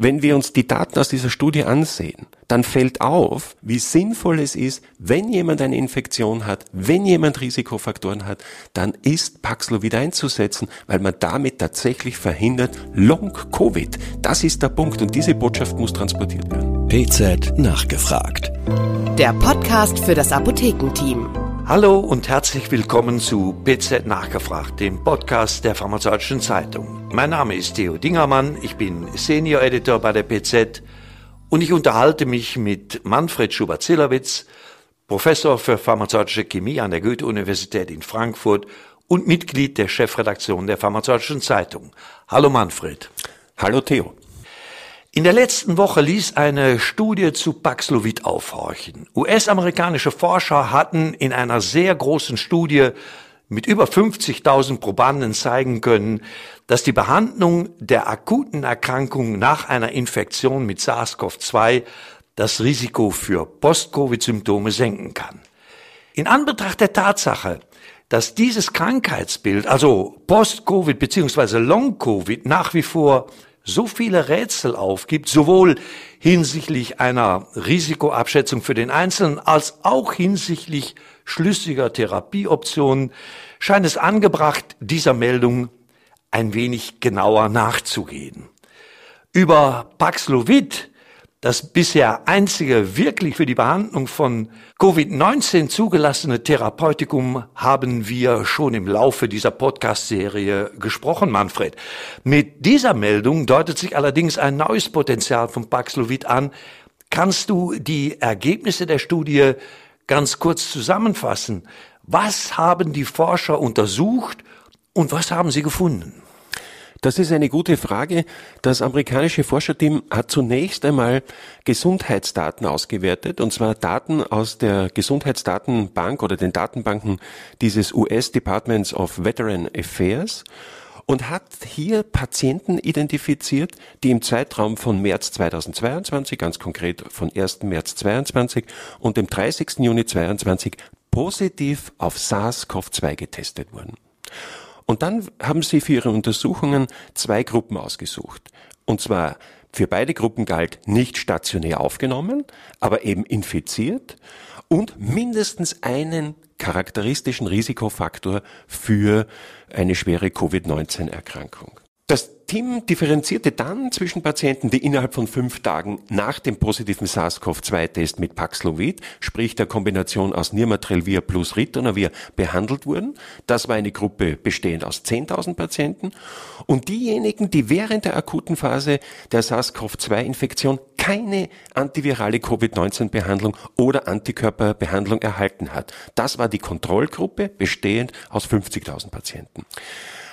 wenn wir uns die Daten aus dieser Studie ansehen, dann fällt auf, wie sinnvoll es ist, wenn jemand eine Infektion hat, wenn jemand Risikofaktoren hat, dann ist Paxlovid einzusetzen, weil man damit tatsächlich verhindert Long-Covid. Das ist der Punkt und diese Botschaft muss transportiert werden. PZ nachgefragt. Der Podcast für das Apothekenteam. Hallo und herzlich willkommen zu PZ Nachgefragt, dem Podcast der Pharmazeutischen Zeitung. Mein Name ist Theo Dingermann, ich bin Senior Editor bei der PZ und ich unterhalte mich mit Manfred Schubert-Zillowitz, Professor für pharmazeutische Chemie an der Goethe-Universität in Frankfurt und Mitglied der Chefredaktion der Pharmazeutischen Zeitung. Hallo Manfred. Hallo Theo. In der letzten Woche ließ eine Studie zu Paxlovid aufhorchen. US-amerikanische Forscher hatten in einer sehr großen Studie mit über 50.000 Probanden zeigen können, dass die Behandlung der akuten Erkrankung nach einer Infektion mit SARS-CoV-2 das Risiko für Post-Covid-Symptome senken kann. In Anbetracht der Tatsache, dass dieses Krankheitsbild, also Post-Covid bzw. Long-Covid, nach wie vor so viele Rätsel aufgibt, sowohl hinsichtlich einer Risikoabschätzung für den Einzelnen als auch hinsichtlich schlüssiger Therapieoptionen, scheint es angebracht, dieser Meldung ein wenig genauer nachzugehen. Über Paxlovid das bisher einzige wirklich für die Behandlung von Covid-19 zugelassene Therapeutikum haben wir schon im Laufe dieser Podcast-Serie gesprochen, Manfred. Mit dieser Meldung deutet sich allerdings ein neues Potenzial von Paxlovid an. Kannst du die Ergebnisse der Studie ganz kurz zusammenfassen? Was haben die Forscher untersucht und was haben sie gefunden? Das ist eine gute Frage. Das amerikanische Forscherteam hat zunächst einmal Gesundheitsdaten ausgewertet, und zwar Daten aus der Gesundheitsdatenbank oder den Datenbanken dieses US Departments of Veteran Affairs und hat hier Patienten identifiziert, die im Zeitraum von März 2022, ganz konkret von 1. März 22 und dem 30. Juni 22 positiv auf SARS-CoV-2 getestet wurden. Und dann haben sie für ihre Untersuchungen zwei Gruppen ausgesucht. Und zwar für beide Gruppen galt nicht stationär aufgenommen, aber eben infiziert und mindestens einen charakteristischen Risikofaktor für eine schwere Covid-19-Erkrankung. Das Team differenzierte dann zwischen Patienten, die innerhalb von fünf Tagen nach dem positiven SARS-CoV-2-Test mit Paxlovid, sprich der Kombination aus Nirmatrelvir plus Ritonavir, behandelt wurden. Das war eine Gruppe bestehend aus 10.000 Patienten. Und diejenigen, die während der akuten Phase der SARS-CoV-2-Infektion keine antivirale Covid-19-Behandlung oder Antikörperbehandlung erhalten hat. Das war die Kontrollgruppe, bestehend aus 50.000 Patienten.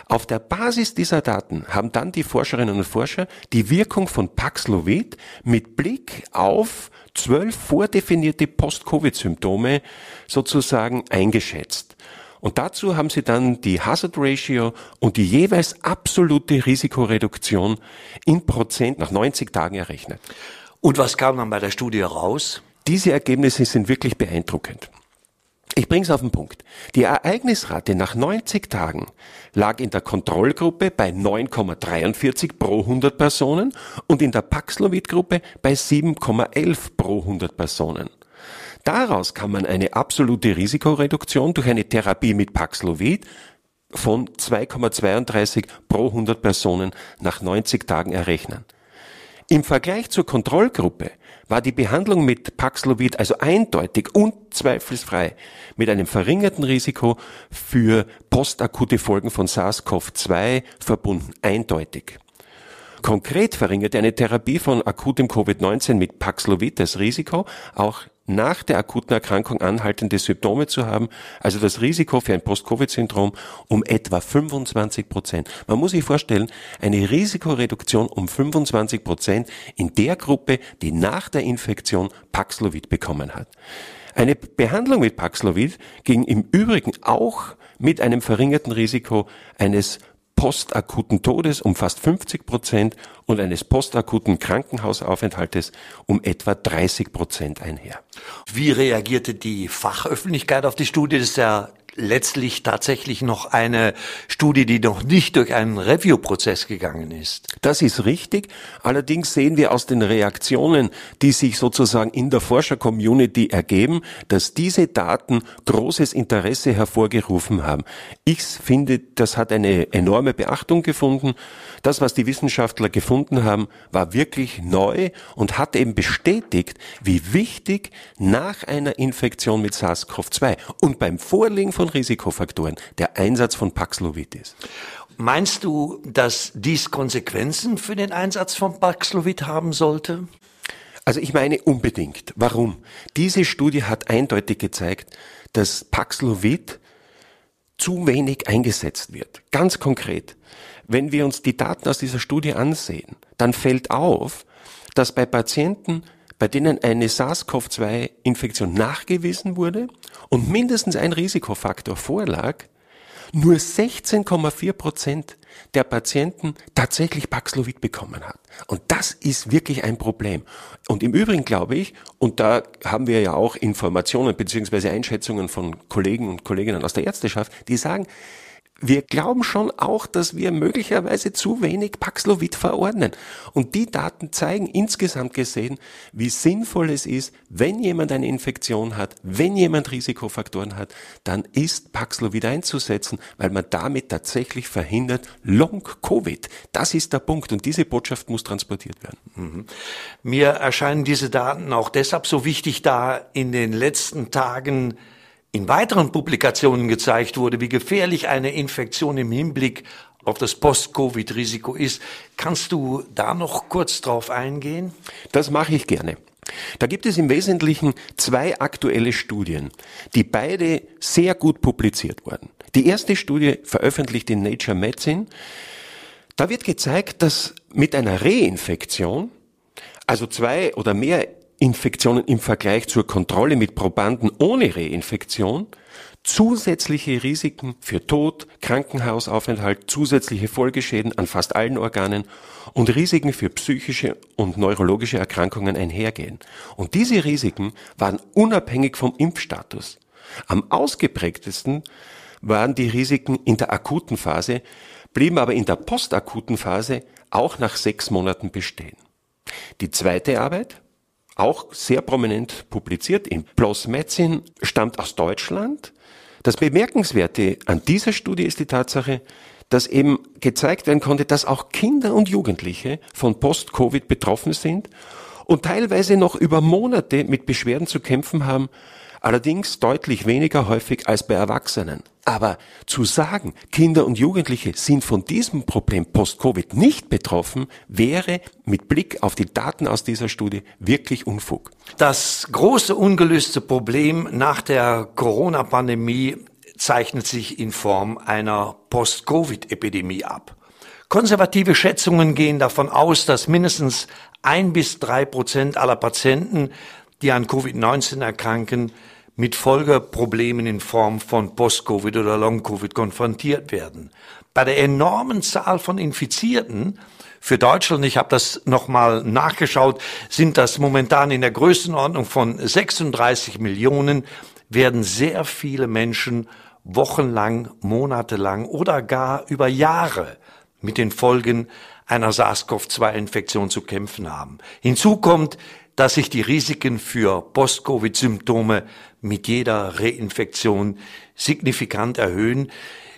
Auf der Basis dieser Daten haben dann die Forscherinnen und Forscher die Wirkung von Paxlovid mit Blick auf zwölf vordefinierte Post-Covid-Symptome sozusagen eingeschätzt. Und dazu haben sie dann die Hazard Ratio und die jeweils absolute Risikoreduktion in Prozent nach 90 Tagen errechnet. Und was kam dann bei der Studie raus? Diese Ergebnisse sind wirklich beeindruckend. Ich bring's auf den Punkt. Die Ereignisrate nach 90 Tagen lag in der Kontrollgruppe bei 9,43 pro 100 Personen und in der Paxlovid-Gruppe bei 7,11 pro 100 Personen. Daraus kann man eine absolute Risikoreduktion durch eine Therapie mit Paxlovid von 2,32 pro 100 Personen nach 90 Tagen errechnen. Im Vergleich zur Kontrollgruppe war die Behandlung mit Paxlovid also eindeutig und zweifelsfrei mit einem verringerten Risiko für postakute Folgen von SARS-CoV-2 verbunden. Eindeutig. Konkret verringerte eine Therapie von akutem Covid-19 mit Paxlovid das Risiko, auch nach der akuten Erkrankung anhaltende Symptome zu haben, also das Risiko für ein Post-Covid-Syndrom um etwa 25 Prozent. Man muss sich vorstellen, eine Risikoreduktion um 25 Prozent in der Gruppe, die nach der Infektion Paxlovid bekommen hat. Eine Behandlung mit Paxlovid ging im Übrigen auch mit einem verringerten Risiko eines postakuten Todes um fast 50 Prozent und eines postakuten Krankenhausaufenthaltes um etwa 30 Prozent einher. Wie reagierte die Fachöffentlichkeit auf die Studie? Das ist ja letztlich tatsächlich noch eine Studie, die noch nicht durch einen Review-Prozess gegangen ist. Das ist richtig. Allerdings sehen wir aus den Reaktionen, die sich sozusagen in der Forscher-Community ergeben, dass diese Daten großes Interesse hervorgerufen haben. Ich finde, das hat eine enorme Beachtung gefunden. Das, was die Wissenschaftler gefunden haben, war wirklich neu und hat eben bestätigt, wie wichtig nach einer Infektion mit SARS-CoV-2 und beim Vorliegen von Risikofaktoren der Einsatz von Paxlovid ist. Meinst du, dass dies Konsequenzen für den Einsatz von Paxlovid haben sollte? Also ich meine unbedingt. Warum? Diese Studie hat eindeutig gezeigt, dass Paxlovid zu wenig eingesetzt wird. Ganz konkret. Wenn wir uns die Daten aus dieser Studie ansehen, dann fällt auf, dass bei Patienten, bei denen eine SARS-CoV-2-Infektion nachgewiesen wurde und mindestens ein Risikofaktor vorlag, nur 16,4 Prozent der Patienten tatsächlich Paxlovid bekommen hat. Und das ist wirklich ein Problem. Und im Übrigen glaube ich, und da haben wir ja auch Informationen beziehungsweise Einschätzungen von Kollegen und Kolleginnen aus der Ärzteschaft, die sagen, wir glauben schon auch, dass wir möglicherweise zu wenig Paxlovid verordnen. Und die Daten zeigen insgesamt gesehen, wie sinnvoll es ist, wenn jemand eine Infektion hat, wenn jemand Risikofaktoren hat, dann ist Paxlovid einzusetzen, weil man damit tatsächlich verhindert Long-Covid. Das ist der Punkt und diese Botschaft muss transportiert werden. Mhm. Mir erscheinen diese Daten auch deshalb so wichtig, da in den letzten Tagen in weiteren Publikationen gezeigt wurde, wie gefährlich eine Infektion im Hinblick auf das Post-Covid-Risiko ist. Kannst du da noch kurz drauf eingehen? Das mache ich gerne. Da gibt es im Wesentlichen zwei aktuelle Studien, die beide sehr gut publiziert wurden. Die erste Studie veröffentlicht in Nature Medicine. Da wird gezeigt, dass mit einer Reinfektion, also zwei oder mehr Infektionen im Vergleich zur Kontrolle mit Probanden ohne Reinfektion zusätzliche Risiken für Tod, Krankenhausaufenthalt, zusätzliche Folgeschäden an fast allen Organen und Risiken für psychische und neurologische Erkrankungen einhergehen. Und diese Risiken waren unabhängig vom Impfstatus. Am ausgeprägtesten waren die Risiken in der akuten Phase, blieben aber in der postakuten Phase auch nach sechs Monaten bestehen. Die zweite Arbeit auch sehr prominent publiziert in PLOS Medicine, stammt aus Deutschland. Das Bemerkenswerte an dieser Studie ist die Tatsache, dass eben gezeigt werden konnte, dass auch Kinder und Jugendliche von Post-Covid betroffen sind und teilweise noch über Monate mit Beschwerden zu kämpfen haben, allerdings deutlich weniger häufig als bei Erwachsenen. Aber zu sagen, Kinder und Jugendliche sind von diesem Problem Post-Covid nicht betroffen, wäre mit Blick auf die Daten aus dieser Studie wirklich Unfug. Das große ungelöste Problem nach der Corona-Pandemie zeichnet sich in Form einer Post-Covid-Epidemie ab. Konservative Schätzungen gehen davon aus, dass mindestens ein bis drei Prozent aller Patienten, die an Covid-19 erkranken, mit Folgeproblemen in Form von Post-Covid oder Long-Covid konfrontiert werden. Bei der enormen Zahl von Infizierten für Deutschland, ich habe das nochmal nachgeschaut, sind das momentan in der Größenordnung von 36 Millionen, werden sehr viele Menschen wochenlang, monatelang oder gar über Jahre mit den Folgen einer SARS-CoV-2-Infektion zu kämpfen haben. Hinzu kommt, dass sich die Risiken für Post-Covid-Symptome mit jeder Reinfektion signifikant erhöhen,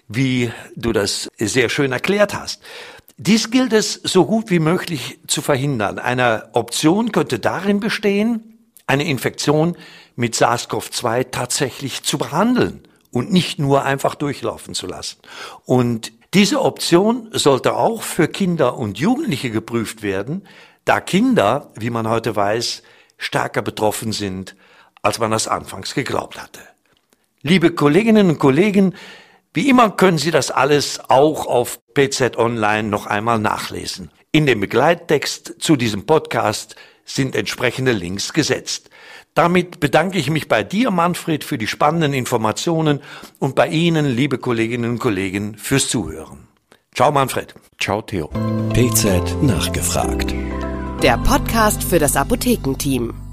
wie du das sehr schön erklärt hast. Dies gilt es so gut wie möglich zu verhindern. Eine Option könnte darin bestehen, eine Infektion mit SARS-CoV-2 tatsächlich zu behandeln und nicht nur einfach durchlaufen zu lassen. Und diese Option sollte auch für Kinder und Jugendliche geprüft werden, da Kinder, wie man heute weiß, stärker betroffen sind, als man das anfangs geglaubt hatte. Liebe Kolleginnen und Kollegen, wie immer können Sie das alles auch auf PZ Online noch einmal nachlesen. In dem Begleittext zu diesem Podcast sind entsprechende Links gesetzt. Damit bedanke ich mich bei dir, Manfred, für die spannenden Informationen und bei Ihnen, liebe Kolleginnen und Kollegen, fürs Zuhören. Ciao, Manfred. Ciao, Theo. PZ nachgefragt. Der Podcast für das Apothekenteam.